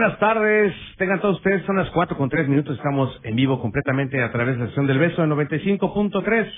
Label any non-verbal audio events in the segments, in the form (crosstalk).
Buenas tardes, tengan todos ustedes, son las cuatro con tres minutos, estamos en vivo completamente a través de la sesión del beso en 95.3.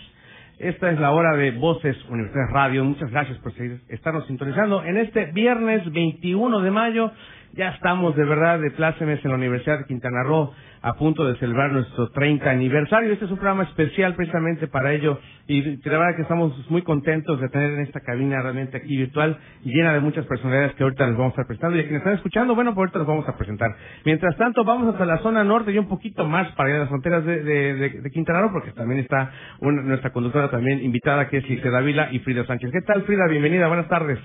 Esta es la hora de Voces Universidad Radio. Muchas gracias por seguir, estarnos sintonizando. En este viernes 21 de mayo ya estamos de verdad de plácemes en la Universidad de Quintana Roo a punto de celebrar nuestro 30 aniversario. Este es un programa especial precisamente para ello y la verdad que estamos muy contentos de tener en esta cabina realmente aquí virtual llena de muchas personalidades que ahorita les vamos a estar presentando y a quienes están escuchando, bueno, pues ahorita los vamos a presentar. Mientras tanto, vamos hasta la zona norte y un poquito más para ir a las fronteras de, de, de, Quintana Roo porque también está una, nuestra conductora también invitada que es Lice Dávila y Frida Sánchez. ¿Qué tal Frida? Bienvenida, buenas tardes.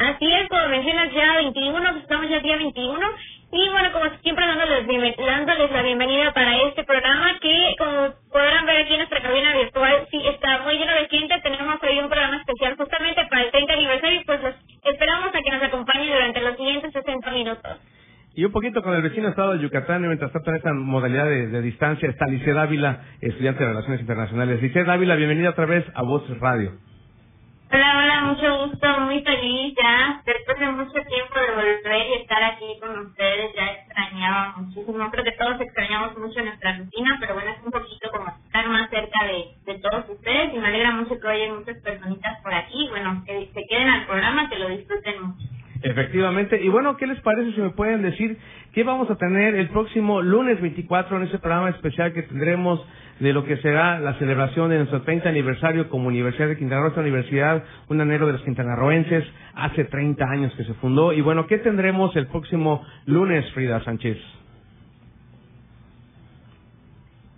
Así es, como mencionas ya 21, pues estamos ya día 21 y bueno, como siempre dándoles, dándoles la bienvenida para este programa que como podrán ver aquí en nuestra cabina virtual, sí está muy lleno de gente, tenemos hoy un programa especial justamente para el 30 aniversario y pues los esperamos a que nos acompañen durante los siguientes 60 minutos. Y un poquito con el vecino estado de Yucatán, mientras tanto en esta modalidad de, distancia está Lice Dávila, estudiante de Relaciones Internacionales. Lice Dávila, bienvenida otra vez a Voz Radio. Hola, hola, mucho gusto, muy feliz ya, después de mucho tiempo de volver y estar aquí con ustedes, ya extrañaba muchísimo, creo que todos extrañamos mucho nuestra rutina, pero bueno, es un poquito como estar más cerca de, de todos ustedes y me alegra mucho que hoy hay muchas personitas por aquí, bueno, que se queden al programa, que lo disfruten mucho. Efectivamente. Y bueno, ¿qué les parece si me pueden decir qué vamos a tener el próximo lunes 24 en ese programa especial que tendremos de lo que será la celebración de nuestro 30 aniversario como Universidad de Quintana Roo, esta universidad, un anhelo de los quintanarroenses, hace 30 años que se fundó. Y bueno, ¿qué tendremos el próximo lunes, Frida Sánchez?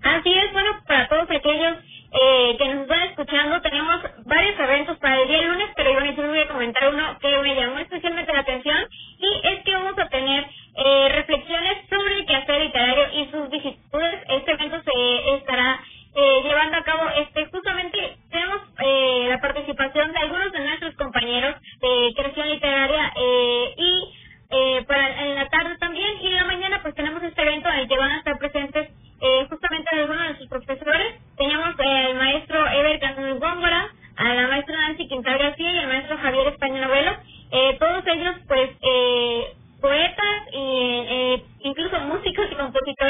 Así es, bueno, para todos aquellos eh, que nos están escuchando, tenemos varios eventos para el día lunes, pero yo voy a comentar uno que me llamó especialmente la atención y es que vamos a tener eh, reflexiones sobre el quehacer literario y sus vicisitudes. Este evento se estará eh, llevando a cabo este justamente tenemos eh, la participación de algunos de nuestros compañeros de creación literaria eh, y eh, para en la tarde también y en la mañana pues tenemos este evento en el que van a estar presentes eh, justamente algunos de sus profesores. Tenemos al maestro Ever Canul Góngora, a la maestra Nancy Quintal García y al maestro Javier España Novelo. Todos ellos pues eh, পদ্ধতিতে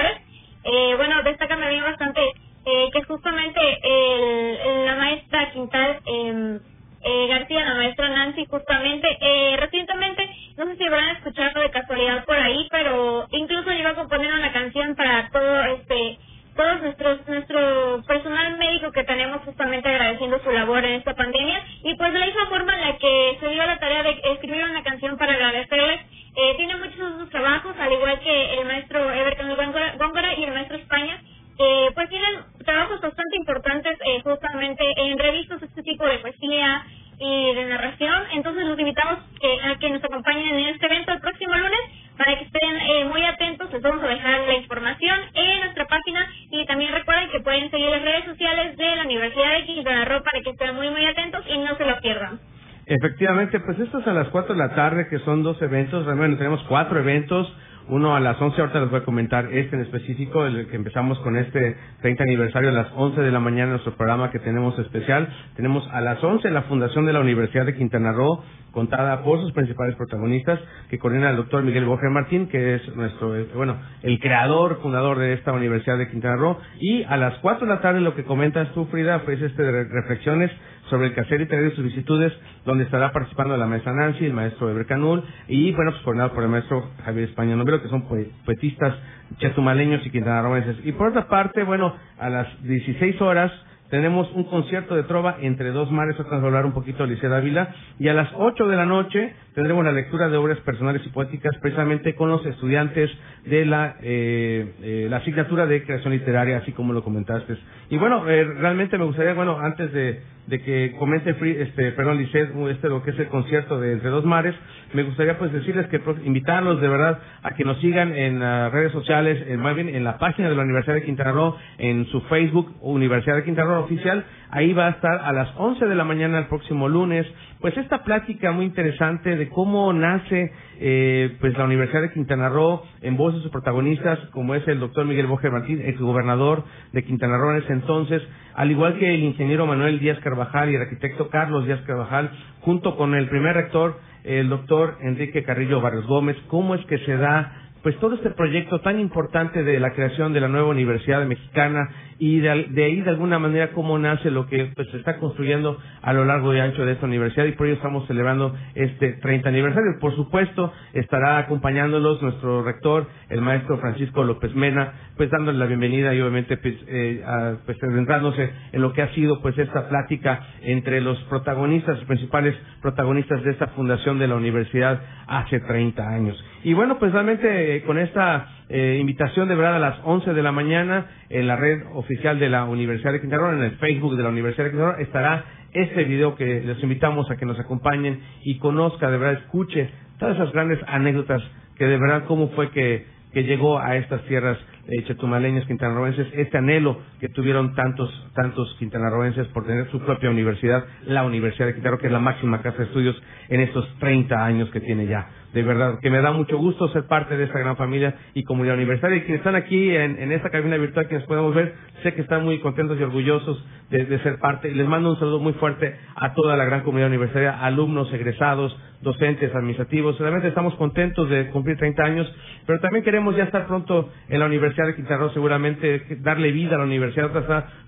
la tarde, que son dos eventos, realmente tenemos cuatro eventos, uno a las 11, ahorita les voy a comentar este en específico, el que empezamos con este 30 aniversario a las 11 de la mañana, nuestro programa que tenemos especial. Tenemos a las 11 la Fundación de la Universidad de Quintana Roo, contada por sus principales protagonistas, que coordina el doctor Miguel Bojer Martín, que es nuestro, eh, bueno, el creador, fundador de esta Universidad de Quintana Roo. Y a las 4 de la tarde lo que comentas tú, Frida, pues este de reflexiones sobre el quehacer y sus vicisitudes, donde estará participando la maestra Nancy, el maestro Eber Canul, y bueno, pues coordinado por el maestro Javier España Novelo, que son poetistas chetumaleños y quintanarroenses. Y por otra parte, bueno, a las 16 horas tenemos un concierto de trova entre dos mares, a hablar un poquito de Liceo Dávila, y a las 8 de la noche tendremos la lectura de obras personales y poéticas precisamente con los estudiantes de la, eh, eh, la asignatura de creación literaria, así como lo comentaste. Y bueno, eh, realmente me gustaría, bueno, antes de, de que comente, este, perdón, Lisset, este lo que es el concierto de Entre Dos Mares, me gustaría pues decirles que invitarlos de verdad a que nos sigan en las redes sociales, en, más bien en la página de la Universidad de Quintana Roo, en su Facebook Universidad de Quintana Roo oficial, ahí va a estar a las 11 de la mañana el próximo lunes, pues esta plática muy interesante de cómo nace eh, pues la Universidad de Quintana Roo en voz de sus protagonistas, como es el doctor Miguel Boger Martín, exgobernador de Quintana Roo en ese entonces, al igual que el ingeniero Manuel Díaz Carvajal y el arquitecto Carlos Díaz Carvajal, junto con el primer rector, el doctor Enrique Carrillo Barrios Gómez, cómo es que se da pues todo este proyecto tan importante de la creación de la nueva Universidad Mexicana y de, ahí de alguna manera cómo nace lo que pues, se está construyendo a lo largo y ancho de esta universidad y por ello estamos celebrando este 30 aniversario. Por supuesto, estará acompañándolos nuestro rector, el maestro Francisco López Mena, pues dándole la bienvenida y obviamente pues, eh, pues centrándose en lo que ha sido pues esta plática entre los protagonistas, los principales protagonistas de esta fundación de la universidad hace 30 años. Y bueno, pues realmente con esta eh, invitación de verdad a las 11 de la mañana en la red oficial de la Universidad de Quintana Roo, en el Facebook de la Universidad de Quintana Roo, estará este video que les invitamos a que nos acompañen y conozca, de verdad, escuche todas esas grandes anécdotas que de verdad cómo fue que, que llegó a estas tierras eh, chetumaleñas quintanarroenses, este anhelo que tuvieron tantos, tantos quintanarroenses por tener su propia universidad, la Universidad de Quintana Roo, que es la máxima casa de estudios en estos 30 años que tiene ya de verdad, que me da mucho gusto ser parte de esta gran familia y comunidad universitaria. Y quienes están aquí en, en esta cabina virtual, quienes podemos ver, sé que están muy contentos y orgullosos de, ser parte. Les mando un saludo muy fuerte a toda la gran comunidad universitaria, alumnos, egresados, docentes, administrativos. Realmente estamos contentos de cumplir 30 años, pero también queremos ya estar pronto en la Universidad de Quintana Roo, seguramente darle vida a la universidad.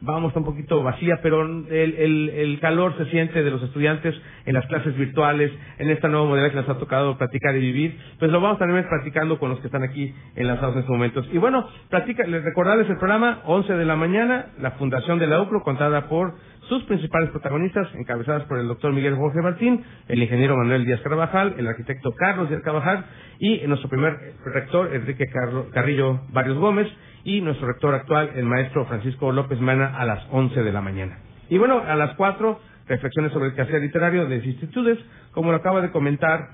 Vamos a un poquito vacía, pero el, el, el calor se siente de los estudiantes en las clases virtuales, en esta nueva modalidad que nos ha tocado platicar y vivir, pues lo vamos a también practicando con los que están aquí enlazados en estos momentos. Y bueno, platica, les recordarles el programa, 11 de la mañana, la Fundación de la UCRO, contada por sus principales protagonistas, encabezadas por el doctor Miguel Jorge Martín, el ingeniero Manuel Díaz Carvajal, el arquitecto Carlos Díaz Carvajal y nuestro primer rector, Enrique Carrillo Barrios Gómez, y nuestro rector actual, el maestro Francisco López Mana, a las 11 de la mañana. Y bueno, a las 4, reflexiones sobre el quehacer literario de las instituciones, como lo acaba de comentar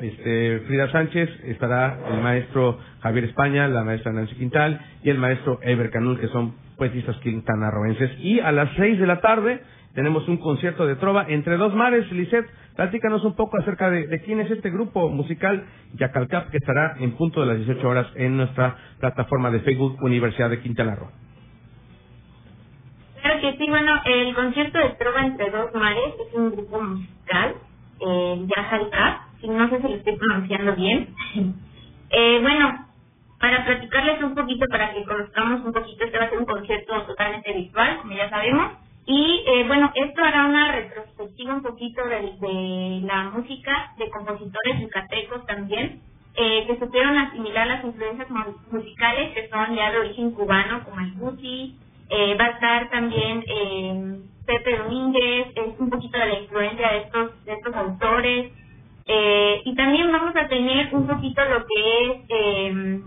este, Frida Sánchez, estará el maestro Javier España, la maestra Nancy Quintal y el maestro Eber Canul, que son poetistas quintanarroenses. Y a las seis de la tarde tenemos un concierto de trova entre dos mares. Lisette, platícanos un poco acerca de, quién es este grupo musical Yacalcap que estará en punto de las 18 horas en nuestra plataforma de Facebook Universidad de Quintana Roo. Claro que sí, bueno, el concierto de trova entre dos mares es un grupo musical, eh, Yacalcap, no sé si lo estoy pronunciando bien. (laughs) eh, bueno, para platicarles un poquito, para que conozcamos un poquito, este va a ser un concierto totalmente virtual, como ya sabemos. Y eh, bueno, esto hará una retrospectiva un poquito de, de la música de compositores yucatecos también, eh, que supieron asimilar las influencias musicales que son ya de origen cubano, como el Gucci. Eh, va a estar también eh, Pepe Domínguez, es un poquito de la influencia de estos, de estos autores. Eh, y también vamos a tener un poquito lo que es eh,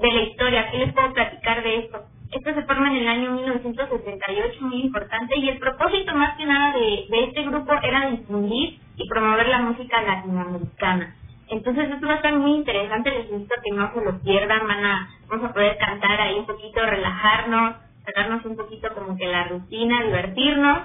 de la historia. ¿Qué les puedo platicar de esto? Esto se forma en el año 1978, muy importante, y el propósito más que nada de, de este grupo era difundir y promover la música latinoamericana. Entonces esto va a estar muy interesante, les invito a que no se lo pierdan, van a, vamos a poder cantar ahí un poquito, relajarnos, sacarnos un poquito como que la rutina, divertirnos.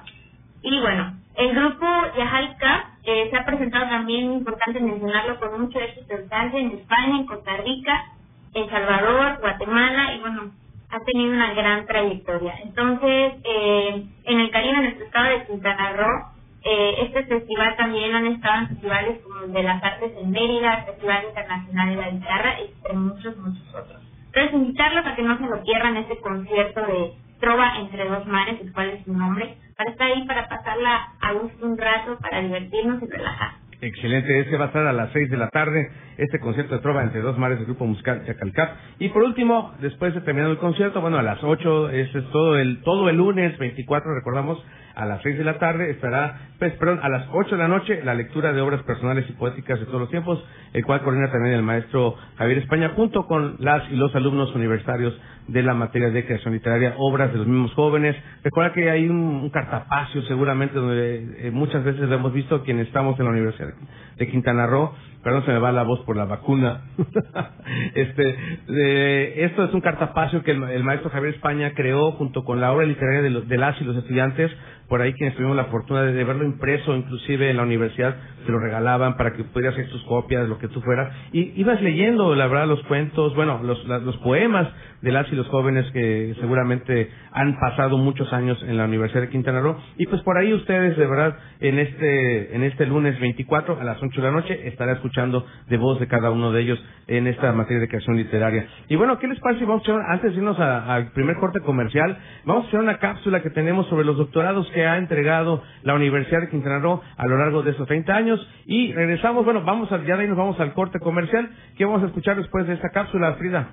Y bueno, el grupo Yajalca eh, se ha presentado también, importante mencionarlo, con mucho éxito en España, en Costa Rica, en Salvador, Guatemala y bueno, ha tenido una gran trayectoria. Entonces, eh, en el Caribe, en nuestro estado de Quintana Roo, eh, este festival también han estado en festivales como el de las artes en Mérida, el Festival Internacional de la Guitarra, entre muchos, muchos otros. Entonces, invitarlos a que no se lo pierdan este concierto de Trova entre dos mares, el es su nombre, para estar ahí, para pasarla a gusto un rato, para divertirnos y relajar. Excelente, este va a estar a las 6 de la tarde, este concierto de trova entre dos mares del grupo musical Chacalcap. Y por último, después de terminar el concierto, bueno, a las 8, este es todo el, todo el lunes 24, recordamos, a las 6 de la tarde estará, pues, perdón, a las 8 de la noche, la lectura de obras personales y poéticas de todos los tiempos, el cual coordina también el maestro Javier España, junto con las y los alumnos universitarios de la materia de creación literaria, obras de los mismos jóvenes. Recuerda que hay un, cartapacio seguramente donde eh, muchas veces lo hemos visto quienes estamos en la Universidad de Quintana Roo. Perdón, se me va la voz por la vacuna. (laughs) este, esto es un cartapacio que el, maestro Javier España creó junto con la obra literaria de, los, de las y los estudiantes. Por ahí quienes tuvimos la fortuna de, verlo impreso, inclusive en la universidad, se lo regalaban para que pudieras hacer tus copias, lo que tú fuera. Y ibas leyendo, la verdad, los cuentos, bueno, los, los poemas de las y los jóvenes que seguramente han pasado muchos años en la Universidad de Quintana Roo. Y pues por ahí ustedes, de verdad, en este, en este lunes 24 a las 8 de la noche estará escuchando de voz de cada uno de ellos en esta materia de creación literaria. Y bueno, ¿qué les parece? Vamos a echar, antes de irnos al primer corte comercial, vamos a hacer una cápsula que tenemos sobre los doctorados que ha entregado la Universidad de Quintana Roo a lo largo de estos 30 años. Y regresamos, bueno, vamos a, ya de ahí nos vamos al corte comercial. ¿Qué vamos a escuchar después de esta cápsula, Frida?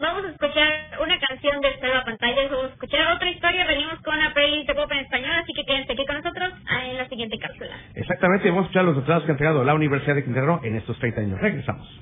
Vamos a escuchar una canción de Estela Pantalla, vamos a escuchar otra historia, venimos con una playlist de pop en español, así que quédense aquí con nosotros en la siguiente cápsula. Exactamente, vamos a escuchar los doctorados que ha entregado la Universidad de Quintana Roo en estos 30 años. Regresamos.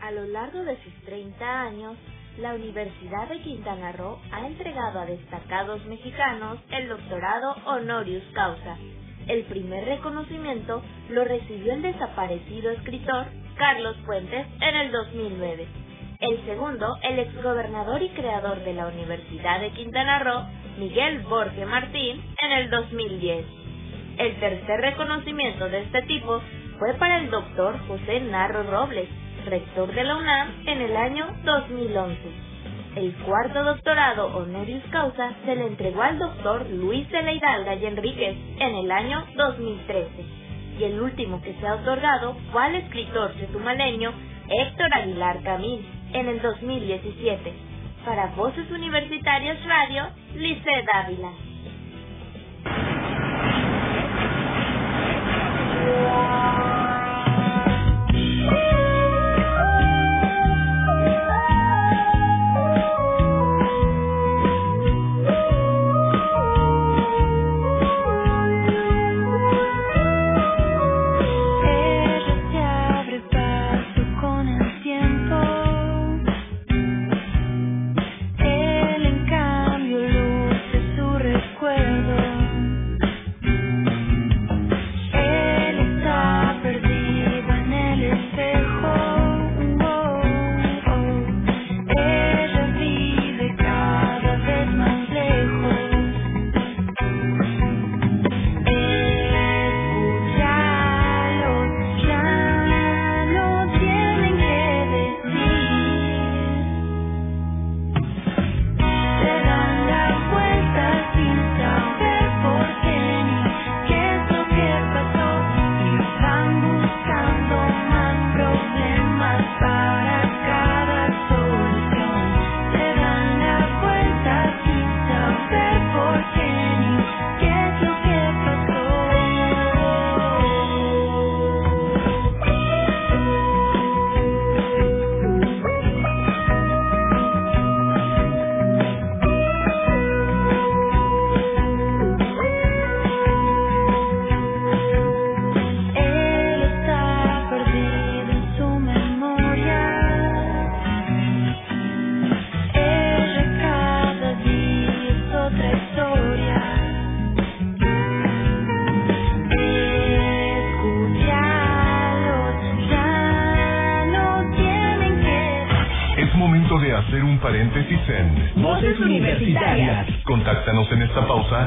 A lo largo de sus 30 años, la Universidad de Quintana Roo ha entregado a destacados mexicanos el doctorado honoris causa. El primer reconocimiento lo recibió el desaparecido escritor Carlos Fuentes en el 2009 el segundo, el exgobernador y creador de la Universidad de Quintana Roo, Miguel Borge Martín, en el 2010. El tercer reconocimiento de este tipo fue para el doctor José Narro Robles, rector de la UNAM, en el año 2011. El cuarto doctorado honoris causa se le entregó al doctor Luis de la Hidalga y Enríquez en el año 2013. Y el último que se ha otorgado fue al escritor chetumaleño Héctor Aguilar Camín, en el 2017. Para Voces Universitarias Radio, Lice Dávila.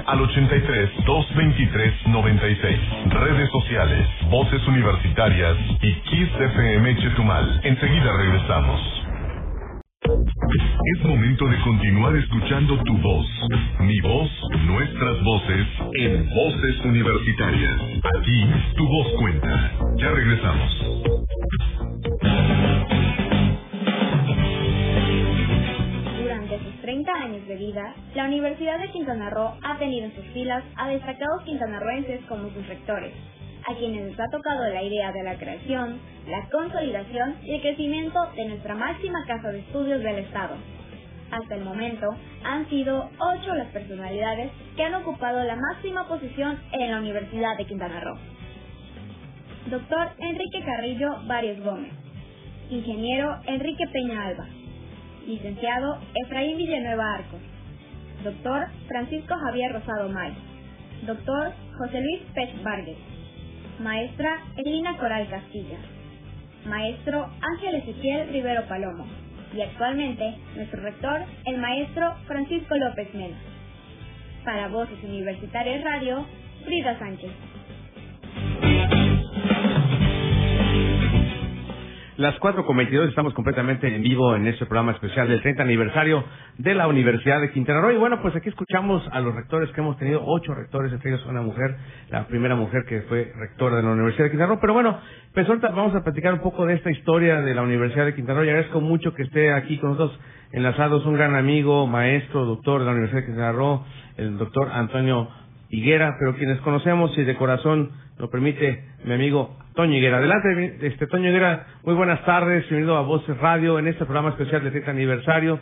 Al 83 223 96. Redes sociales, Voces Universitarias y Kiss FM Chetumal. Enseguida regresamos. Es momento de continuar escuchando tu voz, mi voz, nuestras voces en Voces Universitarias. Aquí tu voz cuenta. Ya regresamos. 30 años de vida, la Universidad de Quintana Roo ha tenido en sus filas a destacados quintanarroenses como sus rectores, a quienes les ha tocado la idea de la creación, la consolidación y el crecimiento de nuestra máxima casa de estudios del Estado. Hasta el momento, han sido ocho las personalidades que han ocupado la máxima posición en la Universidad de Quintana Roo. Doctor Enrique Carrillo Varios Gómez, Ingeniero Enrique Peña Alba, Licenciado Efraín Villanueva Arcos, Doctor Francisco Javier Rosado May, Doctor José Luis Pech Vargas, Maestra Elina Coral Castilla, Maestro Ángel Ezequiel Rivero Palomo. Y actualmente nuestro rector, el Maestro Francisco López Mena. Para Voces Universitarias Radio, Frida Sánchez. Las 4 con 22 estamos completamente en vivo en este programa especial del 30 aniversario de la Universidad de Quintana Roo. Y bueno, pues aquí escuchamos a los rectores que hemos tenido, ocho rectores, entre ellos una mujer, la primera mujer que fue rectora de la Universidad de Quintana Roo. Pero bueno, pues ahorita vamos a platicar un poco de esta historia de la Universidad de Quintana Roo. Y agradezco mucho que esté aquí con nosotros enlazados un gran amigo, maestro, doctor de la Universidad de Quintana Roo, el doctor Antonio Higuera, pero quienes conocemos y de corazón lo permite mi amigo Toño Higuera. Adelante, este Toño Higuera, muy buenas tardes, bienvenido a Voces Radio en este programa especial de 30 aniversario.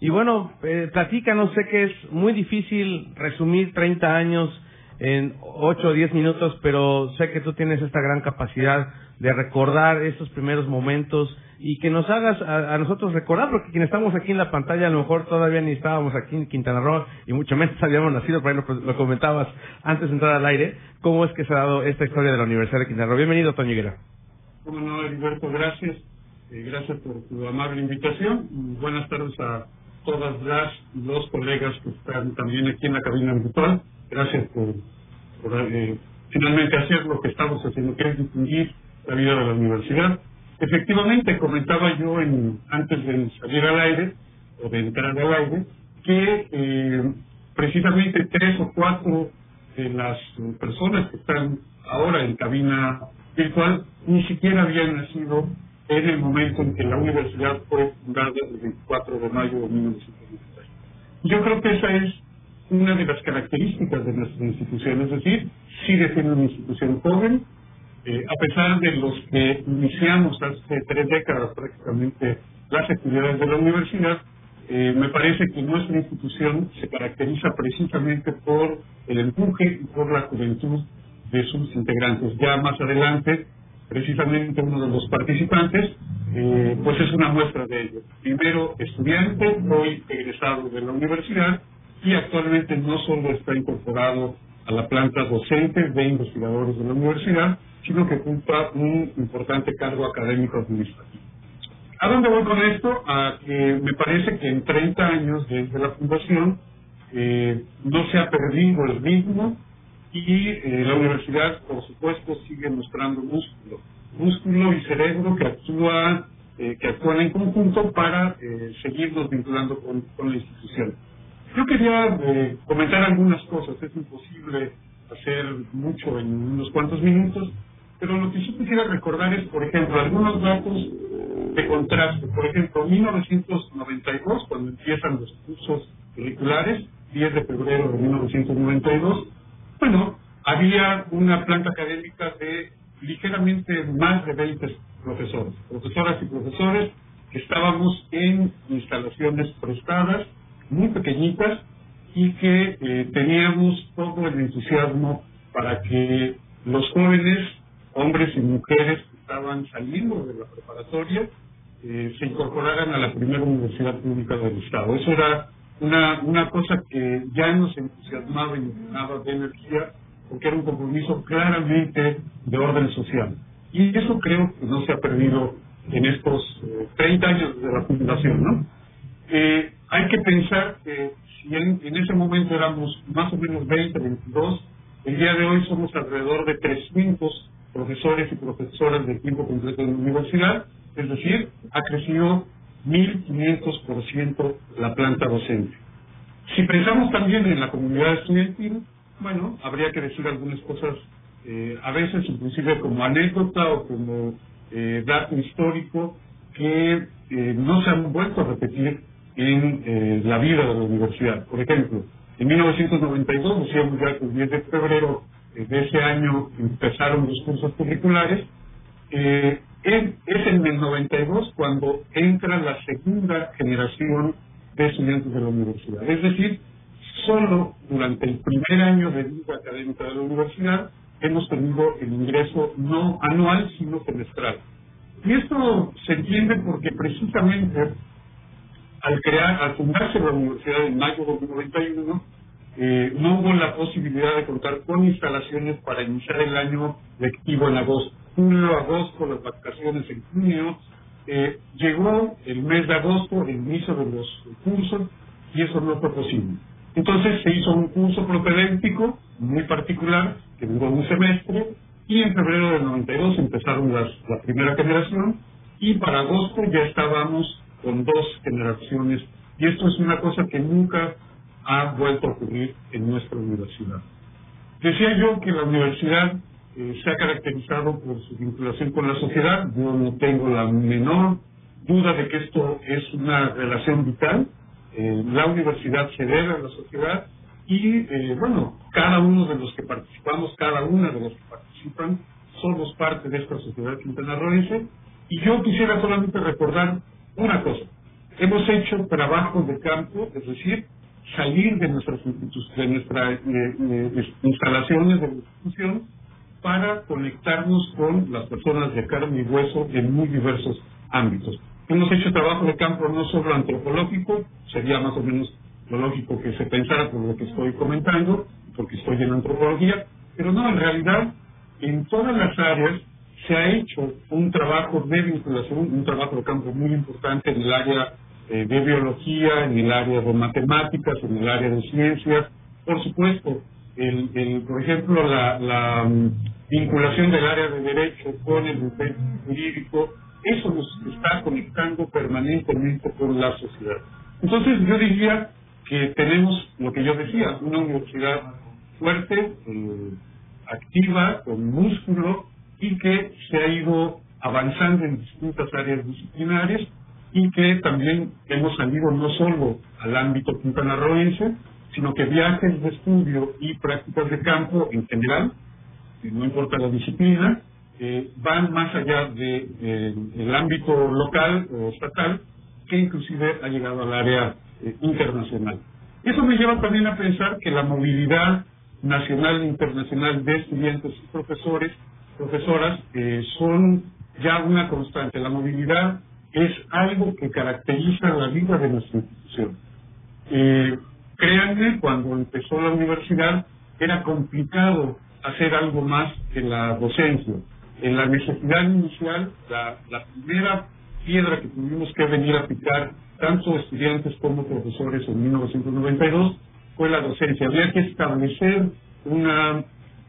Y bueno, eh, platícanos, sé que es muy difícil resumir 30 años en 8 o 10 minutos, pero sé que tú tienes esta gran capacidad de recordar esos primeros momentos y que nos hagas a, nosotros recordar, porque quienes estamos aquí en la pantalla a lo mejor todavía ni estábamos aquí en Quintana Roo y mucho menos (laughs) habíamos nacido, por ahí lo, comentabas antes de entrar al aire, cómo es que se ha dado esta historia de la Universidad de Quintana Roo. Bienvenido, Toño Higuera. No, Heriberto, gracias. Eh, gracias por tu amable invitación. buenas tardes a todas las los colegas que están también aquí en la cabina virtual. Gracias por, eh, finalmente hacer lo que estamos haciendo, que es distinguir la vida de la universidad Efectivamente, comentaba yo en, antes de salir al aire, o de entrar al aire, que eh, precisamente tres o cuatro de las personas que están ahora en cabina virtual ni siquiera habían nacido en el momento en que la universidad fue fundada el 24 de mayo de 1996. Yo creo que esa es una de las características de nuestra institución, es decir, sigue siendo una institución joven, eh, a pesar de los que iniciamos hace tres décadas prácticamente las actividades de la universidad, eh, me parece que nuestra institución se caracteriza precisamente por el empuje y por la juventud de sus integrantes. Ya más adelante, precisamente uno de los participantes, eh, pues es una muestra de ello. Primero estudiante, hoy egresado de la universidad y actualmente no solo está incorporado a la planta docente de investigadores de la universidad, sino que ocupa un importante cargo académico administrativo. ¿A dónde voy con esto? A que me parece que en 30 años desde la fundación eh, no se ha perdido el ritmo y eh, la universidad, por supuesto, sigue mostrando músculo, músculo y cerebro que actúa eh, que actúan en conjunto para seguirnos vinculando con, la institución. Yo quería comentar algunas cosas, es imposible hacer mucho en unos cuantos minutos, pero lo que sí quisiera recordar es, por ejemplo, algunos datos de contraste. Por ejemplo, 1992, cuando empiezan los cursos curriculares, 10 de febrero de 1992, bueno, había una planta académica de ligeramente más de 20 profesores, profesoras y profesores, que estábamos en instalaciones prestadas, muy pequeñitas, y que eh, teníamos todo el entusiasmo para que los jóvenes hombres y mujeres que estaban saliendo de la preparatoria eh, se incorporaran a la primera universidad pública del Estado. Eso era una, una cosa que ya nos entusiasmaba y nos llenaba de energía porque era un compromiso claramente de orden social. Y eso creo que no se ha perdido en estos 30 eh, años de la fundación, ¿no? Eh, hay que pensar que si en, ese momento éramos más o menos 20, 22, el día de hoy somos alrededor de 300 profesores y profesoras de tiempo completo en la universidad, es decir, ha crecido 1.500% la planta docente. Si pensamos también en la comunidad estudiantil, bueno, habría que decir algunas cosas, eh, a veces inclusive como anécdota o como eh, dato histórico, que eh, no se han vuelto a repetir en eh, la vida de la universidad. Por ejemplo, en 1992, decíamos ya que el 10 de febrero de ese año empezaron los cursos curriculares, eh, es en el 92 cuando entra la segunda generación de estudiantes de la universidad. Es decir, solo durante el primer año de vida académica de la universidad hemos tenido el ingreso no anual, sino semestral. Y esto se entiende porque precisamente al crear, al fundarse la universidad en mayo de 1991, eh, no hubo la posibilidad de contar con instalaciones para iniciar el año lectivo en agosto. Julio, agosto, las vacaciones en junio. Eh, llegó el mes de agosto, el inicio de los cursos, y eso no fue posible. Entonces se hizo un curso propedéutico muy particular que duró un semestre y en febrero del 92 empezaron las, la primera generación y para agosto ya estábamos con dos generaciones y esto es una cosa que nunca ha vuelto a ocurrir en nuestra universidad. Decía yo que la universidad eh, se ha caracterizado por su vinculación con la sociedad. Yo no tengo la menor duda de que esto es una relación vital. Eh, la universidad se debe a la sociedad y, eh, bueno, cada uno de los que participamos, cada una de los que participan, somos parte de esta sociedad quintanarroense. Y yo quisiera solamente recordar una cosa. Hemos hecho trabajo de campo, es decir, salir de nuestras, de nuestras instalaciones de institución para conectarnos con las personas de carne y hueso en muy diversos ámbitos. Hemos hecho trabajo de campo no solo antropológico, sería más o menos lo lógico que se pensara por lo que estoy comentando, porque estoy en antropología, pero no, en realidad, en todas las áreas se ha hecho un trabajo de vinculación, un trabajo de campo muy importante en el área eh, de biología, en el área de matemáticas, en el área de ciencias, por supuesto, el, por ejemplo, la, la mm, vinculación del área de derecho con el jurídico, eso nos está conectando permanentemente con la sociedad. Entonces yo diría que tenemos lo que yo decía, una universidad fuerte, eh, activa, con músculo y que se ha ido avanzando en distintas áreas disciplinares y que también hemos salido no solo al ámbito quintanarroense, sino que viajes de estudio y prácticas de campo en general, no importa la disciplina, eh, van más allá del de, ámbito local o estatal, que inclusive ha llegado al área eh, internacional. Eso me lleva también a pensar que la movilidad nacional e internacional de estudiantes y profesores, profesoras, eh, son ya una constante. La movilidad es algo que caracteriza la vida de nuestra institución. Eh, Créanme, cuando empezó la universidad era complicado hacer algo más que la docencia. En la necesidad inicial, la, la primera piedra que tuvimos que venir a picar, tanto estudiantes como profesores en 1992, fue la docencia. Había que establecer una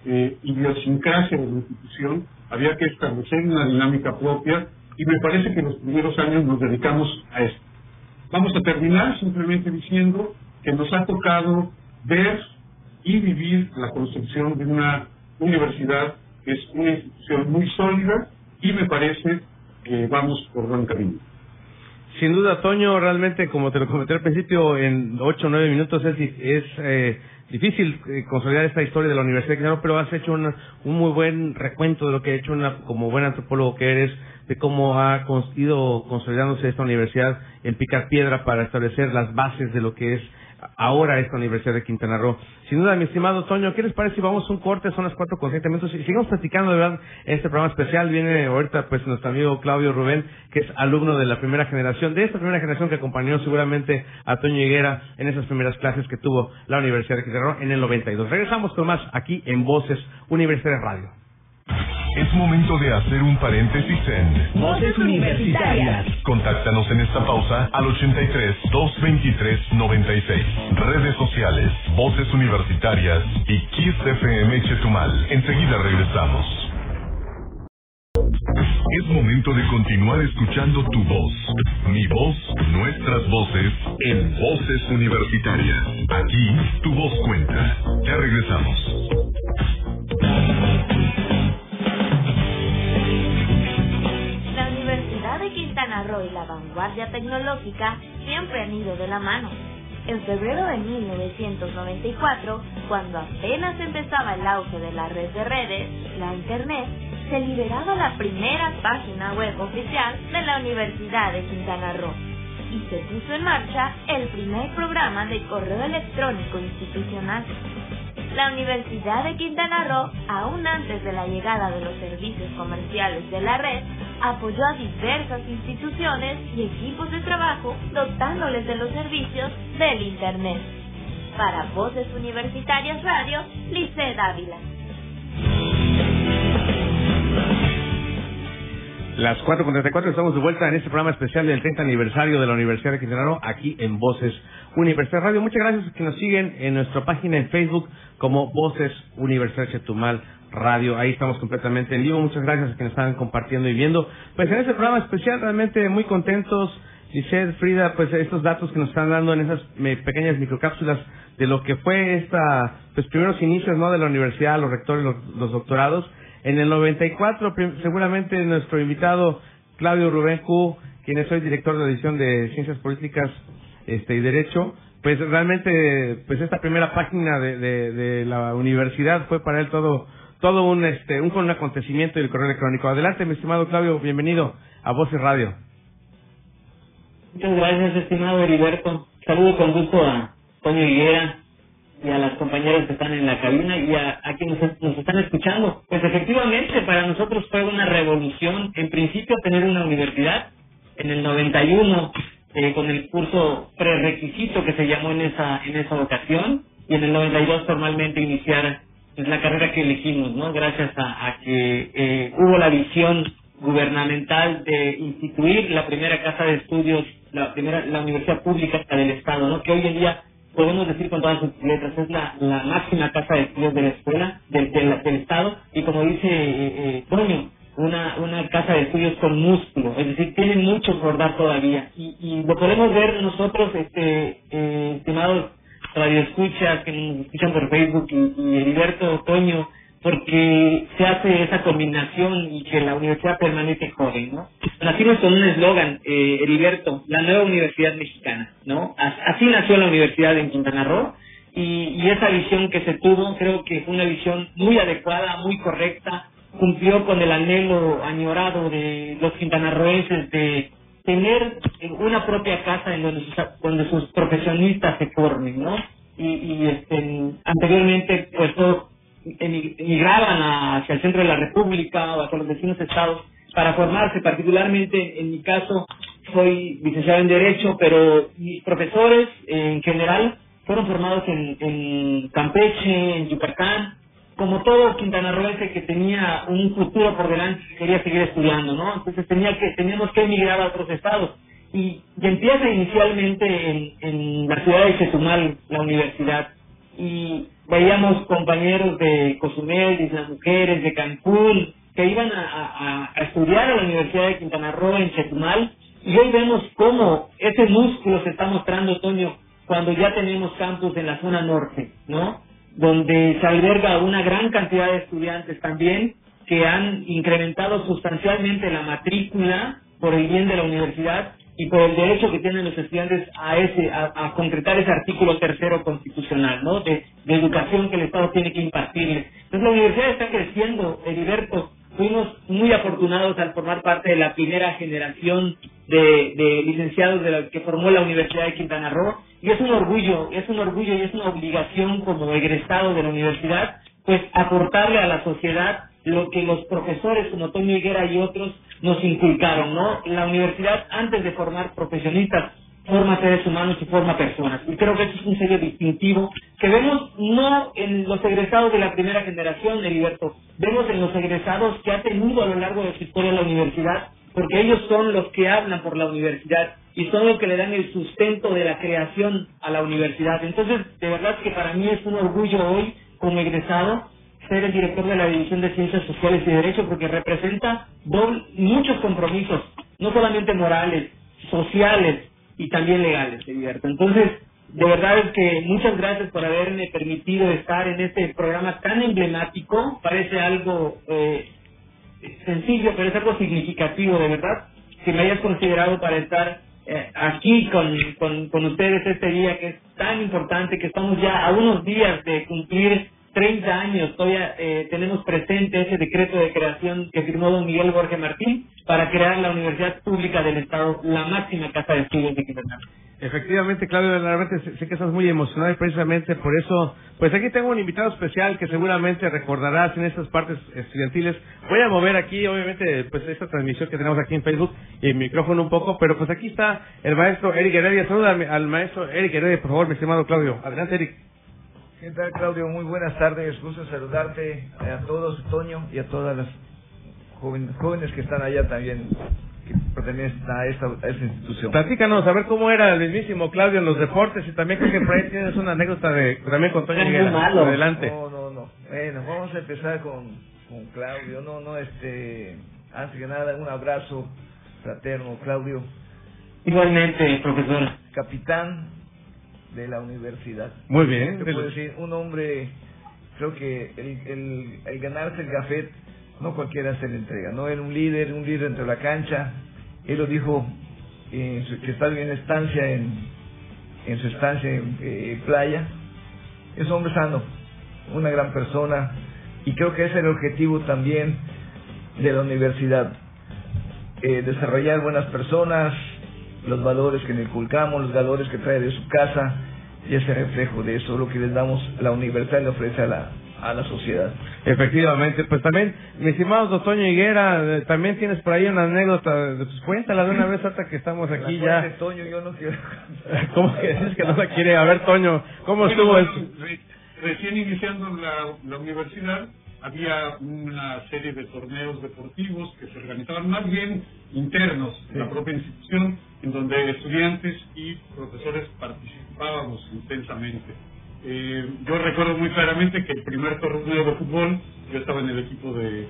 eh, idiosincrasia de la institución, había que establecer una dinámica propia y me parece que los primeros años nos dedicamos a esto. Vamos a terminar simplemente diciendo que nos ha tocado ver y vivir la construcción de una universidad que es una institución muy sólida y me parece que vamos por buen camino. Sin duda, Toño, realmente, como te lo comenté al principio, en ocho o nueve minutos es, es eh, difícil eh, consolidar esta historia de la Universidad de pero has hecho un muy buen recuento de lo que ha hecho una, como buen antropólogo que eres, de cómo ha ido consolidándose esta universidad en picar piedra para establecer las bases de lo que es ahora esta Universidad de Quintana Roo. Sin duda, mi estimado Toño, ¿qué les parece si vamos a un corte? Son las cuatro con minutos y sigamos platicando, de verdad, este programa especial. Viene ahorita, pues, nuestro amigo Claudio Rubén, que es alumno de la primera generación, de esta primera generación que acompañó seguramente a Toño Higuera en esas primeras clases que tuvo la Universidad de Quintana Roo en el 92. Regresamos con más aquí en Voces Universidad Radio. Es momento de hacer un paréntesis en Voces Universitarias. Contáctanos en esta pausa al 83 223 96. Redes sociales, Voces Universitarias y Kiss FM Chetumal. Enseguida regresamos. Es momento de continuar escuchando tu voz. Mi voz, nuestras voces, en Voces Universitarias. Aquí, tu voz cuenta. Ya regresamos. Vanguardia tecnológica siempre han ido de la mano. En febrero de 1994, cuando apenas empezaba el auge de la red de redes, la Internet, se liberaba la primera página web oficial de la Universidad de Quintana Roo y se puso en marcha el primer programa de correo electrónico institucional. La Universidad de Quintana Roo, aún antes de la llegada de los servicios comerciales de la red, apoyó a diversas instituciones y equipos de trabajo dotándoles de los servicios del Internet. Para Voces Universitarias Radio, Lice Dávila. Las 4.34 estamos de vuelta en este programa especial del 30 aniversario de la Universidad de Quintana aquí en Voces Universidad Radio. Muchas gracias a que nos siguen en nuestra página en Facebook como Voces Universidad Chetumal Radio. Ahí estamos completamente en vivo. Muchas gracias a que nos están compartiendo y viendo. Pues en este programa especial realmente muy contentos. Giselle, Frida, pues estos datos que nos están dando en esas pequeñas microcápsulas de lo que fue esta, pues primeros inicios, ¿no? De la universidad, los rectores, los doctorados en el 94, seguramente nuestro invitado Claudio Rubén Q, quien es hoy director de la edición de Ciencias Políticas este, y Derecho, pues realmente, pues esta primera página de, de, la universidad fue para él todo, todo un, este, un, un acontecimiento del correo electrónico. Adelante, mi estimado Claudio, bienvenido a Voces Radio. Muchas gracias, estimado Heriberto. Saludo con gusto a Toño Higuera, y a las compañeras que están en la cabina y a, quienes nos, están escuchando. Pues efectivamente, para nosotros fue una revolución, en principio, tener una universidad. En el 91, eh, con el curso prerequisito que se llamó en esa, en esa ocasión, y en el 92 formalmente iniciar pues, la carrera que elegimos, ¿no? Gracias a, que eh, hubo la visión gubernamental de instituir la primera casa de estudios, la primera, la universidad pública del Estado, ¿no? Que hoy en día podemos decir con todas sus letras, es la, la máxima casa de estudios de la escuela, del, del, Estado, y como dice eh, eh una, una casa de estudios con músculo, es decir, tiene mucho por dar todavía. Y, y lo podemos ver nosotros, este, eh, estimados radioescuchas que nos escuchan por Facebook, y, y Heriberto Otoño, porque se hace esa combinación y que la universidad permanece joven, ¿no? Nacimos con un eslogan, eh, Heriberto, la nueva universidad mexicana, ¿no? Así nació la universidad en Quintana Roo y, y esa visión que se tuvo creo que fue una visión muy adecuada, muy correcta, cumplió con el anhelo añorado de los quintanarroenses de tener una propia casa en donde sus, donde sus profesionistas se formen, ¿no? Y, y este, anteriormente, pues todos emigraban hacia el centro de la República o hacia los vecinos estados para formarse, particularmente en mi caso soy licenciado en Derecho, pero mis profesores en general fueron formados en, en Campeche, en Yucatán, como todo quintanarroense que tenía un futuro por delante y quería seguir estudiando, ¿no? Entonces tenía que, teníamos que emigrar a otros estados. Y, empieza inicialmente en, la ciudad de Chetumal, la universidad, y veíamos compañeros de Cozumel, de las Mujeres, de Cancún, que iban a, estudiar a la Universidad de Quintana Roo en Chetumal, y hoy vemos cómo ese músculo se está mostrando, Toño, cuando ya tenemos campus en la zona norte, ¿no? Donde se alberga una gran cantidad de estudiantes también que han incrementado sustancialmente la matrícula por el bien de la universidad y por el derecho que tienen los estudiantes a ese a, concretar ese artículo tercero constitucional, ¿no? De, educación que el Estado tiene que impartirles. Entonces la universidad está creciendo, Heriberto. Fuimos muy afortunados al formar parte de la primera generación de, de licenciados de la que formó la Universidad de Quintana Roo y es un orgullo, es un orgullo y es una obligación como egresado de la universidad, pues aportarle a la sociedad lo que los profesores como Toño Higuera y otros nos inculcaron, ¿no? La universidad, antes de formar profesionistas, forma seres humanos y forma personas. Y creo que eso es un sello distintivo que vemos no en los egresados de la primera generación, Heriberto, vemos en los egresados que ha tenido a lo largo de su historia la universidad, porque ellos son los que hablan por la universidad y son los que le dan el sustento de la creación a la universidad. Entonces, de verdad que para mí es un orgullo hoy, como egresado, ser el director de la División de Ciencias Sociales y Derecho porque representa muchos compromisos, no solamente morales, sociales y también legales, Heriberto. Entonces, de verdad es que muchas gracias por haberme permitido estar en este programa tan emblemático. Parece algo eh, sencillo, pero es algo significativo, de verdad. que me hayas considerado para estar eh, aquí con, con, con ustedes este día que es tan importante, que estamos ya a unos días de cumplir 30 años todavía eh, tenemos presente ese decreto de creación que firmó don Miguel Borges Martín para crear la Universidad Pública del Estado, la máxima casa de estudios de Quintana. Efectivamente, Claudio, realmente sé que estás muy emocionado y precisamente por eso, pues aquí tengo un invitado especial que seguramente recordarás en estas partes estudiantiles. Voy a mover aquí, obviamente, pues esta transmisión que tenemos aquí en Facebook y el micrófono un poco, pero pues aquí está el maestro Eric Heredia. Saluda al maestro Eric Heredia, por favor, mi estimado Claudio. Adelante, Eric. ¿Qué tal, Claudio? Muy buenas tardes. Gusto saludarte a todos, Toño, y a todas las jóvenes, que están allá también, que pertenecen a esta, institución. Platícanos, a ver cómo era el mismísimo Claudio en los deportes y también creo que por ahí tienes una anécdota de, también con Toño Adelante. No, no, no. Bueno, vamos a empezar con, con Claudio. No, no, este, antes que nada, un abrazo fraterno, Claudio. Igualmente, profesor. Capitán de la universidad. Muy bien. Te puedo decir, un hombre, creo que el, el, el ganarse el gafet, no cualquiera se le entrega, ¿no? Era un líder, un líder entre la cancha. Él lo dijo que está en estancia en, en su estancia en eh, playa. Es un hombre sano, una gran persona, y creo que ese es el objetivo también de la universidad. Eh, desarrollar buenas personas, los valores que le inculcamos, los valores que trae de su casa, y ese reflejo de eso, lo que les damos, la universidad le ofrece a la, a la sociedad. Efectivamente, pues también, mi estimado doctor Higuera, eh, también tienes por ahí una anécdota, de pues cuéntala de una vez hasta que estamos aquí ya. Toño, yo no quiero. (laughs) ¿Cómo que dices que no la quiere? A ver, Toño, ¿cómo estuvo eso? Recién iniciando la, la universidad, había una serie de torneos deportivos que se organizaban más bien internos en la propia institución, en donde estudiantes y profesores participábamos intensamente. Eh, yo recuerdo muy claramente que el primer torneo de fútbol, yo estaba en el equipo de,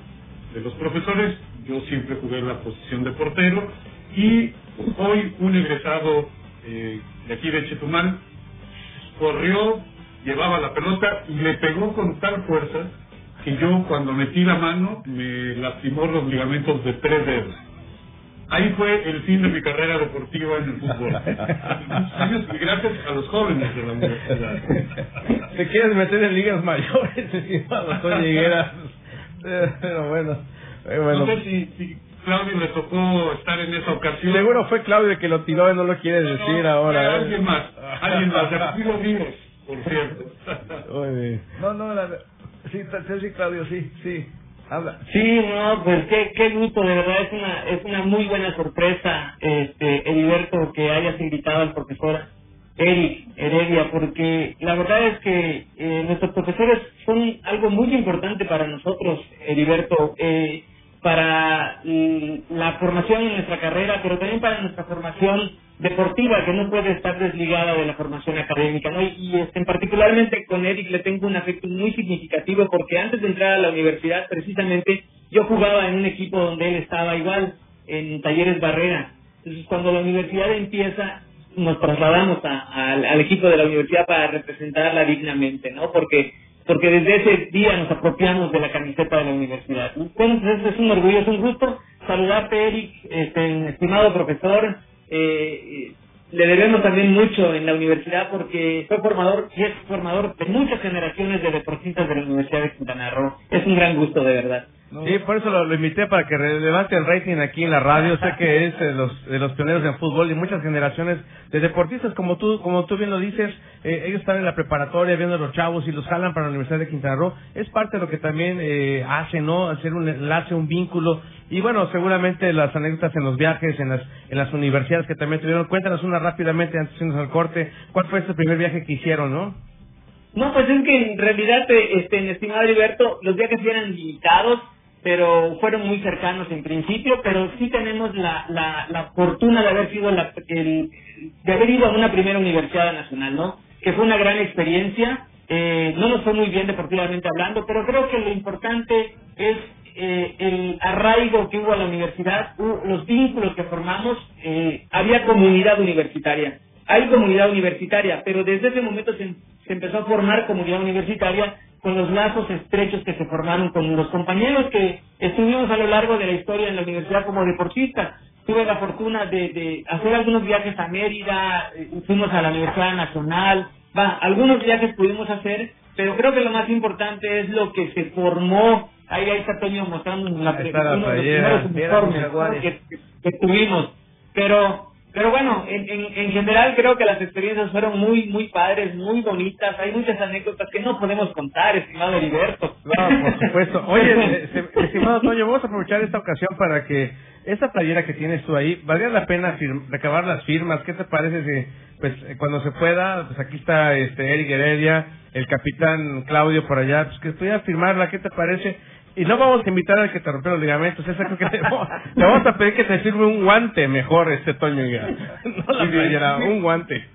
los profesores, yo siempre jugué la posición de portero y hoy un egresado eh, de aquí de Chetumal corrió, llevaba la pelota y le pegó con tal fuerza que yo cuando metí la mano me lastimó los ligamentos de tres dedos. Ahí fue el fin de mi carrera deportiva en el fútbol. y gracias a los jóvenes de la universidad. Te quieres meter en ligas mayores, (laughs) doctor Higuera. Pero bueno, eh, bueno. No sé si, si Claudio le tocó estar en esa ocasión. Seguro fue Claudio que lo tiró y no lo quieres decir ahora. ¿eh? Alguien más, alguien más. Aquí lo vimos, por cierto. No, no, la, Sí, sí, Claudio, sí, sí. Habla. Sí, no, pues qué, qué gusto, de verdad es una, es una muy buena sorpresa, este, Heriberto, que hayas invitado al profesor Eric Heredia, porque la verdad es que eh, nuestros profesores son algo muy importante para nosotros, Heriberto, eh, para mm, la formación en nuestra carrera, pero también para nuestra formación deportiva que no puede estar desligada de la formación académica, ¿no? Y, este, particularmente con Eric le tengo un afecto muy significativo porque antes de entrar a la universidad precisamente yo jugaba en un equipo donde él estaba igual en Talleres Barrera. Entonces cuando la universidad empieza nos trasladamos al equipo de la universidad para representarla dignamente, ¿no? Porque porque desde ese día nos apropiamos de la camiseta de la universidad. Entonces es un orgullo, es un gusto saludarte, Eric, este, estimado profesor, eh, le debemos también mucho en la universidad porque fue formador y es formador de muchas generaciones de deportistas de la Universidad de Quintana Roo. Es un gran gusto, de verdad. Sí, por eso lo, invité para que levante el rating aquí en la radio. sé que es de los, de los pioneros en fútbol y muchas generaciones de deportistas, como tú como tú bien lo dices, eh, ellos están en la preparatoria viendo a los chavos y los jalan para la Universidad de Quintana Roo. Es parte de lo que también eh, hace, ¿no? Hacer un enlace, un vínculo. Y bueno, seguramente las anécdotas en los viajes, en las, en las universidades que también tuvieron. Cuéntanos una rápidamente antes de irnos al corte. ¿Cuál fue este primer viaje que hicieron, no? No, pues es que en realidad, este, estimado Alberto, los viajes eran limitados pero fueron muy cercanos en principio, pero sí tenemos la, la, la fortuna de haber sido la, el, de haber ido a una primera universidad nacional, ¿no? Que fue una gran experiencia, eh, no nos fue muy bien deportivamente hablando, pero creo que lo importante es eh, el arraigo que hubo a la universidad, los vínculos que formamos, eh, había comunidad universitaria, hay comunidad universitaria, pero desde ese momento se, se empezó a formar comunidad universitaria con los lazos estrechos que se formaron con los compañeros que estuvimos a lo largo de la historia en la universidad como deportistas. tuve la fortuna de, de hacer algunos viajes a Mérida, eh, fuimos a la Universidad Nacional, va, algunos viajes pudimos hacer, pero creo que lo más importante es lo que se formó. Ahí, ahí está Toño mostrando la, uno de los primeros uniformes que- que tuvimos. Pero pero bueno, en, en, en general creo que las experiencias fueron muy muy padres, muy bonitas. Hay muchas anécdotas que no podemos contar, estimado Heriberto. No, por supuesto. (laughs) Oye, eh, estimado Toño, vamos a aprovechar esta ocasión para que esa playera que tienes tú ahí, valdría la pena recabar las firmas. ¿Qué te parece si, pues, eh, cuando se pueda, pues aquí está este Eric Heredia, el capitán Claudio por allá, pues que pudiera firmarla, ¿qué te parece? Y no vamos a invitar al que te rompió los ligamentos, esa creo que le vamos, le vamos a pedir que te sirva un guante mejor este Toño ya. No la playera, un guante.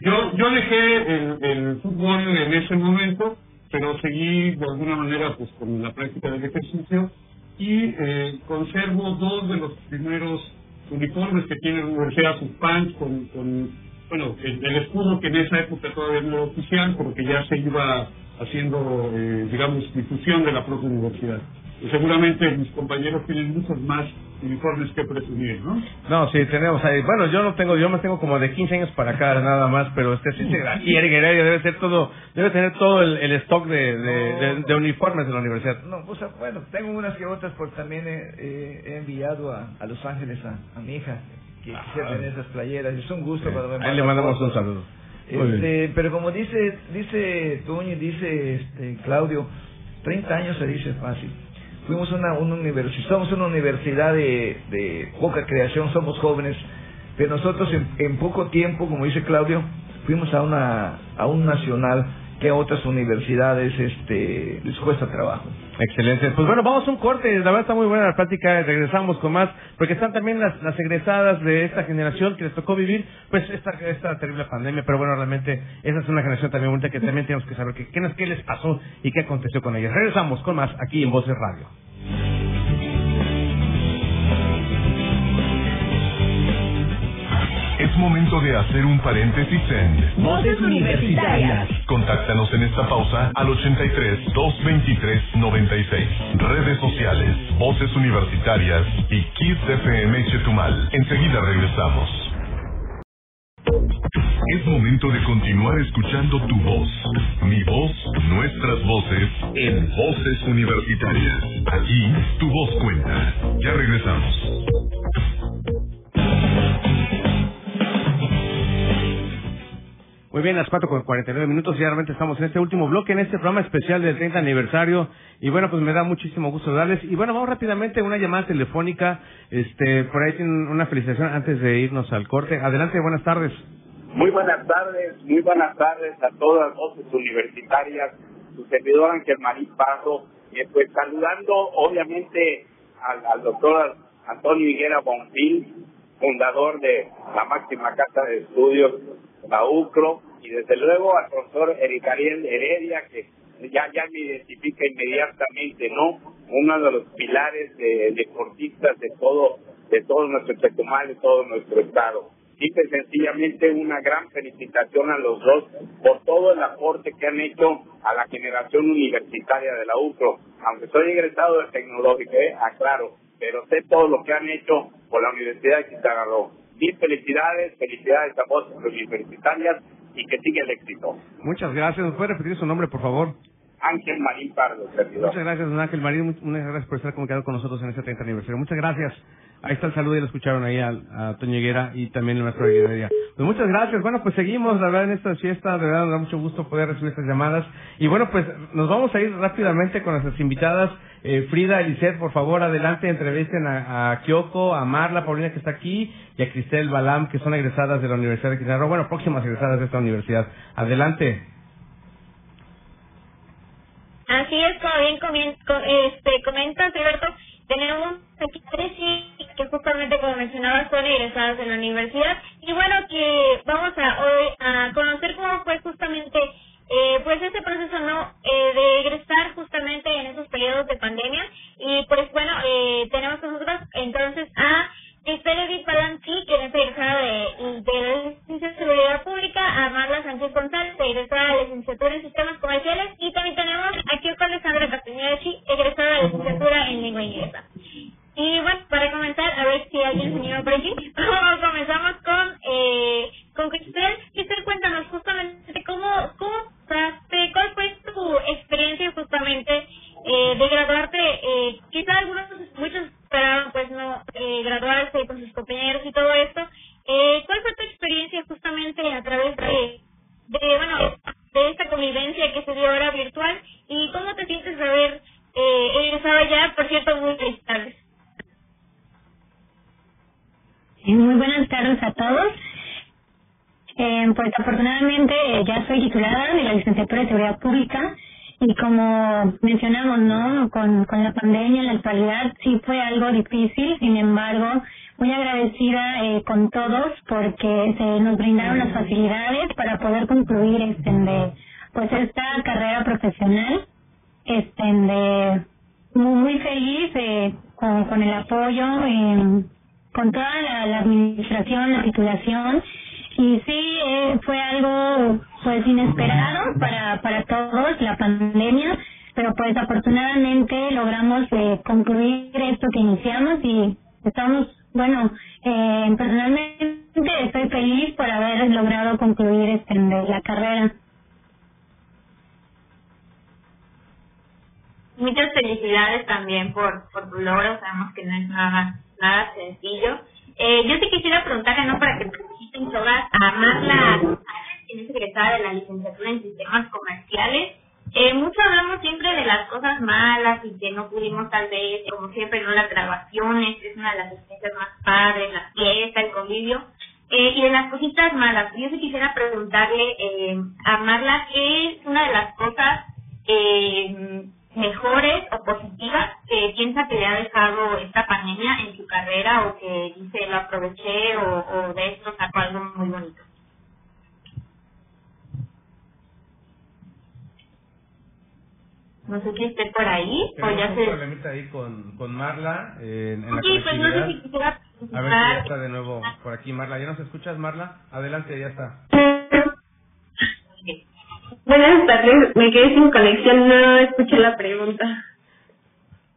Yo, yo dejé el, el fútbol en ese momento, pero seguí de alguna manera pues con la práctica del ejercicio y eh, conservo dos de los primeros uniformes que tiene la Universidad, sus pants con, con bueno, el, el escudo que en esa época todavía no era oficial, porque ya se iba haciendo, eh, digamos, difusión de la propia universidad. Y seguramente mis compañeros tienen muchos más uniformes que presumir, ¿no? No, sí, tenemos ahí. Bueno, yo no tengo, yo me tengo como de 15 años para acá nada más, pero este sí, sí, aquí Eric Heredia debe ser todo, debe tener todo el, el stock de, de, de- de uniformes de la universidad. No, pues bueno, tengo unas que otras porque también he, enviado a, a Los Ángeles a, a mi hija que quisiera tener esas playeras. Es un gusto cuando me Ah. Ahí le mandamos un saludo. Este, pero como dice dice y dice este Claudio, 30 años se dice fácil. Fuimos una, una universidad, somos una universidad de, de poca creación, somos jóvenes, pero nosotros en, en poco tiempo, como dice Claudio, fuimos a una a un nacional que a otras universidades este les cuesta trabajo. Excelente. Pues bueno, vamos a un corte. La verdad está muy buena la plática. Regresamos con más, porque están también las, las egresadas de esta generación que les tocó vivir, pues esta, esta terrible pandemia. Pero bueno, realmente esa es una generación también bonita que también tenemos que saber qué, qué les pasó y qué aconteció con ellas. Regresamos con más aquí en Voces Radio. Es momento de hacer un paréntesis en Voces universitarias. Contáctanos en esta pausa al 83 223 96. Redes sociales, Voces Universitarias y Kids FM Chetumal. Enseguida regresamos. Es momento de continuar escuchando tu voz. Mi voz, nuestras voces en Voces Universitarias. Aquí tu voz cuenta. Ya regresamos. Muy bien, las 4 con 49 minutos y realmente estamos en este último bloque, en este programa especial del 30 aniversario. Y bueno, pues me da muchísimo gusto darles. Y bueno, vamos rápidamente a una llamada telefónica. Este, por ahí tienen una felicitación antes de irnos al corte. Adelante, buenas tardes. Muy buenas tardes, muy buenas tardes a todas las voces universitarias, su servidor Ángel Marín Paso, eh, pues saludando obviamente al, al doctor Antonio Higuera Bonfil, fundador de la máxima casa de estudios, la UCRO, y desde luego al profesor Eric Ariel Heredia, que ya, ya me identifica inmediatamente, ¿no? Uno de los pilares de, deportistas de todo, de todo nuestro Chetumal, de todo nuestro estado. Y sencillamente una gran felicitación a los dos por todo el aporte que han hecho a la generación universitaria de la UCRO. Aunque soy egresado del tecnológico, ¿eh? aclaro, pero sé todo lo que han hecho por la Universidad de Quintana. Mil felicidades, felicidades a vos universitarias y que siga el éxito. Muchas gracias. ¿Nos puede repetir su nombre, por favor? Ángel Marín Pardo, servidor. Muchas gracias, don Ángel Marín. Much- Muchas gracias por estar comunicado con nosotros en este 30 aniversario. Muchas gracias. Ahí está el saludo, ya lo escucharon ahí a, a Toño y también el maestro Higuera. Pues muchas gracias. Bueno, pues seguimos, la verdad, en esta fiesta. De verdad, nos da mucho gusto poder recibir estas llamadas. Y bueno, pues nos vamos a ir rápidamente con nuestras invitadas. Eh, Frida, Eliseth, por favor, adelante, entrevisten a, a Kyoko, a Marla, Paulina, que está aquí, y a Cristel Balam, que son egresadas de la Universidad de Quintana Roo. Bueno, próximas egresadas de esta universidad. Adelante. Así es, como bien este, comentas, Alberto, tenemos aquí tres chicas que justamente como mencionabas son egresadas de la universidad. Y bueno que vamos a hoy a conocer cómo fue justamente eh, pues ese proceso no eh, de egresar justamente en esos periodos de pandemia. Y pues bueno eh, tenemos con nosotros entonces a Cristel Edith Palanchi, que es egresada de, de la licenciatura de Seguridad Pública, a Marla Sánchez González, egresada de la licenciatura en Sistemas Comerciales, y también tenemos a Kyoko Alessandra Castañechi, egresada de la licenciatura en Lengua Inglesa. Y bueno, para comenzar, a ver si alguien se anima eh, graduarse con sus compañeros y todo esto. Eh, ¿Cuál fue tu experiencia justamente a través de, de, bueno, de esta convivencia que se dio ahora virtual? ¿Y cómo te sientes de haber eh, egresado ya, por cierto, muy feliz tardes? Muy buenas tardes a todos. Eh, pues afortunadamente ya soy titulada de la licenciatura de Seguridad Pública y como mencionamos, ¿no? Con, con la pandemia en la actualidad sí fue algo difícil, sin embargo, muy agradecida eh, con todos porque se nos brindaron las facilidades para poder concluir este de, pues esta carrera profesional este de muy, muy feliz eh, con, con el apoyo eh, con toda la, la administración la titulación y sí eh, fue algo pues inesperado para para todos la pandemia pero pues afortunadamente logramos eh, concluir esto que iniciamos y estamos bueno personalmente estoy feliz por haber logrado concluir este la carrera muchas felicidades también por por tu logro sabemos que no es nada nada sencillo eh, yo te quisiera preguntar, ¿no? Para que feliciten todas a Marla quien es egresada de la licenciatura en sistemas comerciales. Eh, mucho hablamos siempre de las cosas malas y que no pudimos tal vez, como siempre, no las grabaciones, es una de las experiencias más padres, la fiesta, el convivio. Eh, y de las cositas malas, yo te quisiera preguntarle eh, a Marla qué es una de las cosas eh, mejores o positivas que piensa que le ha dejado esta pandemia en su carrera o que dice lo aproveché o, o de esto sacó algo muy bonito? No sé si esté por ahí o ya un se... problemita ahí con, con Marla eh, en la Sí, pues no sé si quisiera A ver si ya está de nuevo por aquí Marla. ¿Ya nos escuchas Marla? Adelante, ya está. Buenas tardes, me quedé sin conexión, no escuché la pregunta.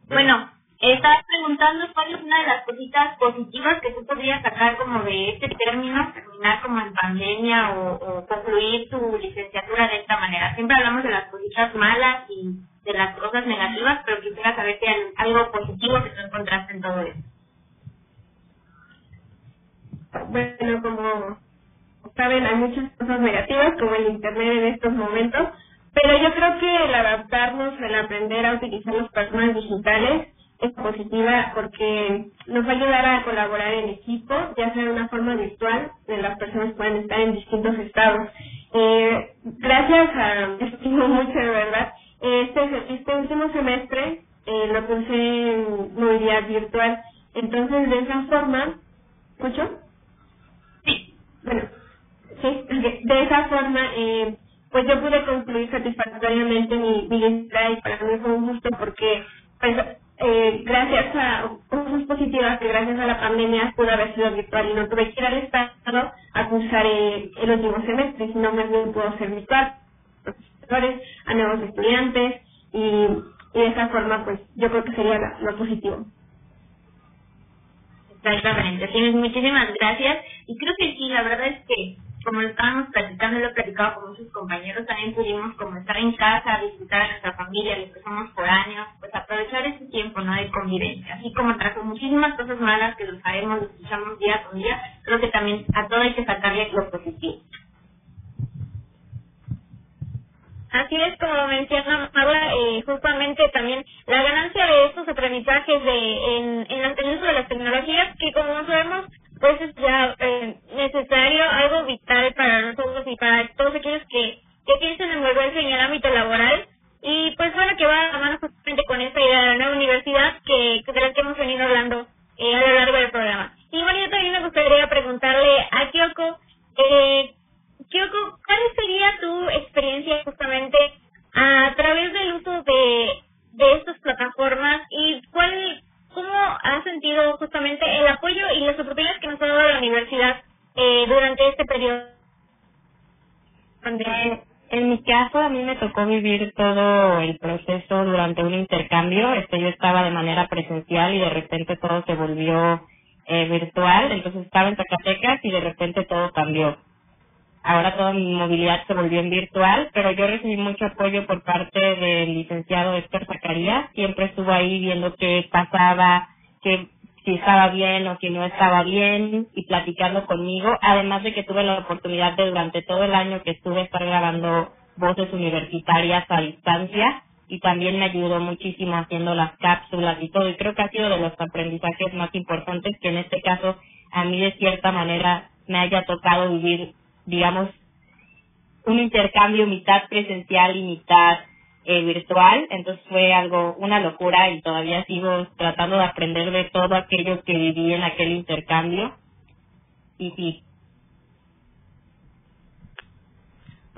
Bueno, estaba preguntando cuál es una de las cositas positivas que tú podrías sacar como de este término, terminar como en pandemia o, o concluir tu licenciatura de esta manera. Siempre hablamos de las cositas malas y de las cosas negativas, pero quisiera saber si hay algo positivo que tú encontraste en todo esto. Bueno, como saben, hay muchas cosas negativas, como el Internet en estos momentos, pero yo creo que el adaptarnos, el aprender a utilizar los personas digitales es positiva porque nos va a ayudar a colaborar en equipo, ya sea de una forma virtual, de las personas pueden estar en distintos estados. Eh, gracias a, (laughs) estimo mucho de verdad, este, este último semestre eh, lo puse en movilidad virtual, entonces de esa forma, ¿escucho? Bueno, sí, de esa forma, eh, pues yo pude concluir satisfactoriamente mi, mi y para mí fue un gusto porque, pues, eh, gracias a cosas positivas que gracias a la pandemia pudo haber sido virtual y no tuve que ir al estado a cursar eh, el último semestre, sino más bien pudo ser virtual, profesores, a nuevos estudiantes y, y de esa forma, pues, yo creo que sería lo positivo. Exactamente, tienes muchísimas gracias y creo que sí, la verdad es que como estábamos platicando, lo he platicado con muchos compañeros, también pudimos como estar en casa, disfrutar de nuestra familia, los que somos foráneos, pues aprovechar ese tiempo no de convivencia, así como trajo muchísimas cosas malas que lo sabemos, lo escuchamos día con día, creo que también a todo hay que sacarle lo positivo. Así es, como menciona Paula, eh, justamente también la ganancia de estos aprendizajes de, en, en uso de las tecnologías, que como sabemos, pues es ya eh, necesario, algo vital para nosotros y para todos aquellos que, que piensan en volverse en el ámbito laboral. Y pues bueno, que va a la mano justamente con esta idea de la nueva universidad que, que de la que hemos venido hablando eh, a lo largo del programa. Y bueno, yo también me gustaría preguntarle a Kyoko, eh, Kyoko, ¿cuál sería tu experiencia justamente a través del uso de, de estas plataformas y cuál, cómo has sentido justamente el apoyo y las oportunidades que nos ha dado la universidad eh, durante este periodo? En, en mi caso, a mí me tocó vivir todo el proceso durante un intercambio. Este, yo estaba de manera presencial y de repente todo se volvió eh, virtual. Entonces estaba en Zacatecas y de repente todo cambió. Ahora toda mi movilidad se volvió en virtual, pero yo recibí mucho apoyo por parte del licenciado Héctor Zacarías. Siempre estuvo ahí viendo qué pasaba, qué si estaba bien o si no estaba bien y platicando conmigo, además de que tuve la oportunidad de durante todo el año que estuve estar grabando voces universitarias a distancia y también me ayudó muchísimo haciendo las cápsulas y todo y creo que ha sido de los aprendizajes más importantes que en este caso a mí de cierta manera me haya tocado vivir digamos un intercambio mitad presencial y mitad eh, virtual, entonces fue algo, una locura y todavía sigo tratando de aprender de todo aquello que viví en aquel intercambio. Y sí.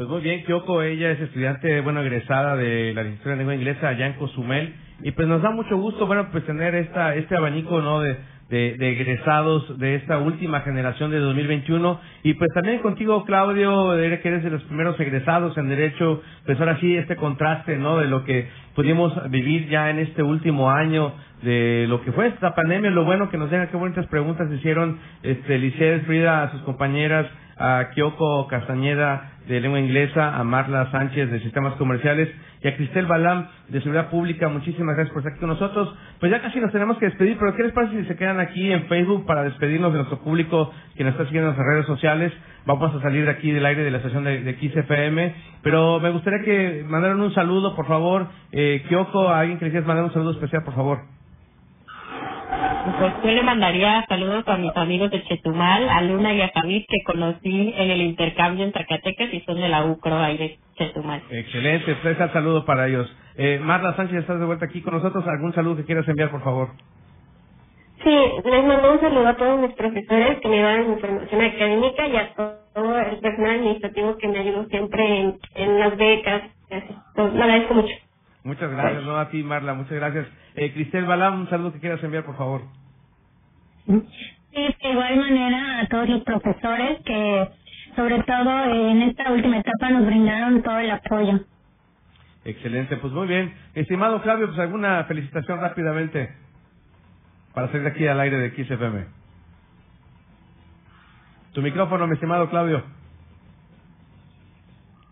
Pues muy bien, Kyoko, ella es estudiante, bueno, egresada de la licenciatura de lengua inglesa allá en Cozumel y pues nos da mucho gusto, bueno, pues tener esta, este abanico, ¿no? De, egresados de esta última generación de 2021. Y pues también contigo, Claudio, que eres de los primeros egresados en Derecho, pues ahora sí este contraste, ¿no? De lo que pudimos vivir ya en este último año, de lo que fue esta pandemia, lo bueno que nos deja, qué bonitas preguntas hicieron este Liceo Frida a sus compañeras, a Kyoko Castañeda de lengua inglesa, a Marla Sánchez de sistemas comerciales y a Cristel Balam de seguridad pública. Muchísimas gracias por estar aquí con nosotros. Pues ya casi nos tenemos que despedir, pero ¿qué les parece si se quedan aquí en Facebook para despedirnos de nuestro público que nos está siguiendo en nuestras redes sociales? Vamos a salir de aquí del aire de la estación de, de XFM, pero me gustaría que mandaran un saludo, por favor. Eh, Kyoko, alguien que les quieras mandar un saludo especial, por favor. Pues yo le mandaría saludos a mis amigos de Chetumal, a Luna y a Javid, que conocí en el intercambio en Zacatecas y son de la UCRO ahí de Chetumal. Excelente, pues el saludo para ellos. Eh, Marla Sánchez, estás de vuelta aquí con nosotros. ¿Algún saludo que quieras enviar, por favor? Sí, les mando un saludo a todos mis profesores que me dan información académica y a todo el personal administrativo que me ayudó siempre en, en las becas. Pues, lo agradezco mucho. Muchas gracias, no a ti, Marla, muchas gracias. Eh, Cristel Balam, un saludo que quieras enviar, por favor. Sí, de igual manera a todos los profesores que, sobre todo en esta última etapa, nos brindaron todo el apoyo. Excelente, pues muy bien. Estimado Flavio, pues alguna felicitación rápidamente para salir de aquí al aire de XFM. Tu micrófono, mi estimado Claudio.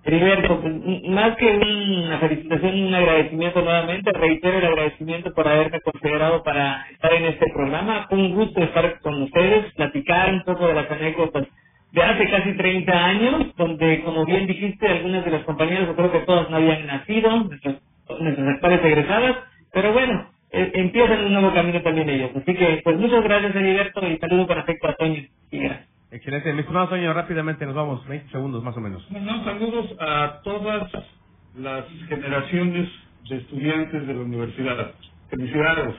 Heriberto, más que una felicitación, un agradecimiento nuevamente, reitero el agradecimiento por haberme considerado para estar en este programa. Un gusto estar con ustedes, platicar un poco de las anécdotas de hace casi 30 años, donde, como bien dijiste, algunas de las compañeras, yo creo que todas no habían nacido, nuestras, nuestras actuales egresadas, pero bueno, eh, empiezan un nuevo camino también ellos. Así que, pues muchas gracias, Heriberto, y saludo con afecto a Toño. Y gracias. Excelente. Mi estimado Toño, rápidamente nos vamos, 20 segundos más o menos. Bueno, saludos a todas las generaciones de estudiantes de la universidad. Felicidades.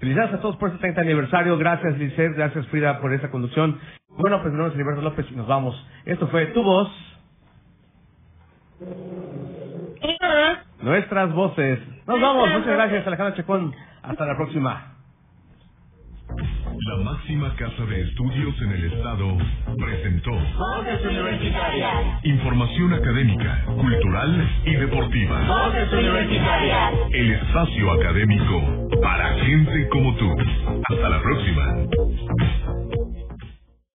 Felicidades a todos por este 30 aniversario. Gracias, Licer. Gracias, Frida, por esa conducción. Bueno, pues mi nombre es Heriberto López y nos vamos. Esto fue Tu Voz. Nuestras voces. Nos vamos. Muchas gracias, Alejandra Chacón. Hasta la próxima. La máxima casa de estudios en el estado presentó Voces Universitarias. Información académica, cultural y deportiva. Voces Universitarias. El espacio académico para gente como tú. Hasta la próxima.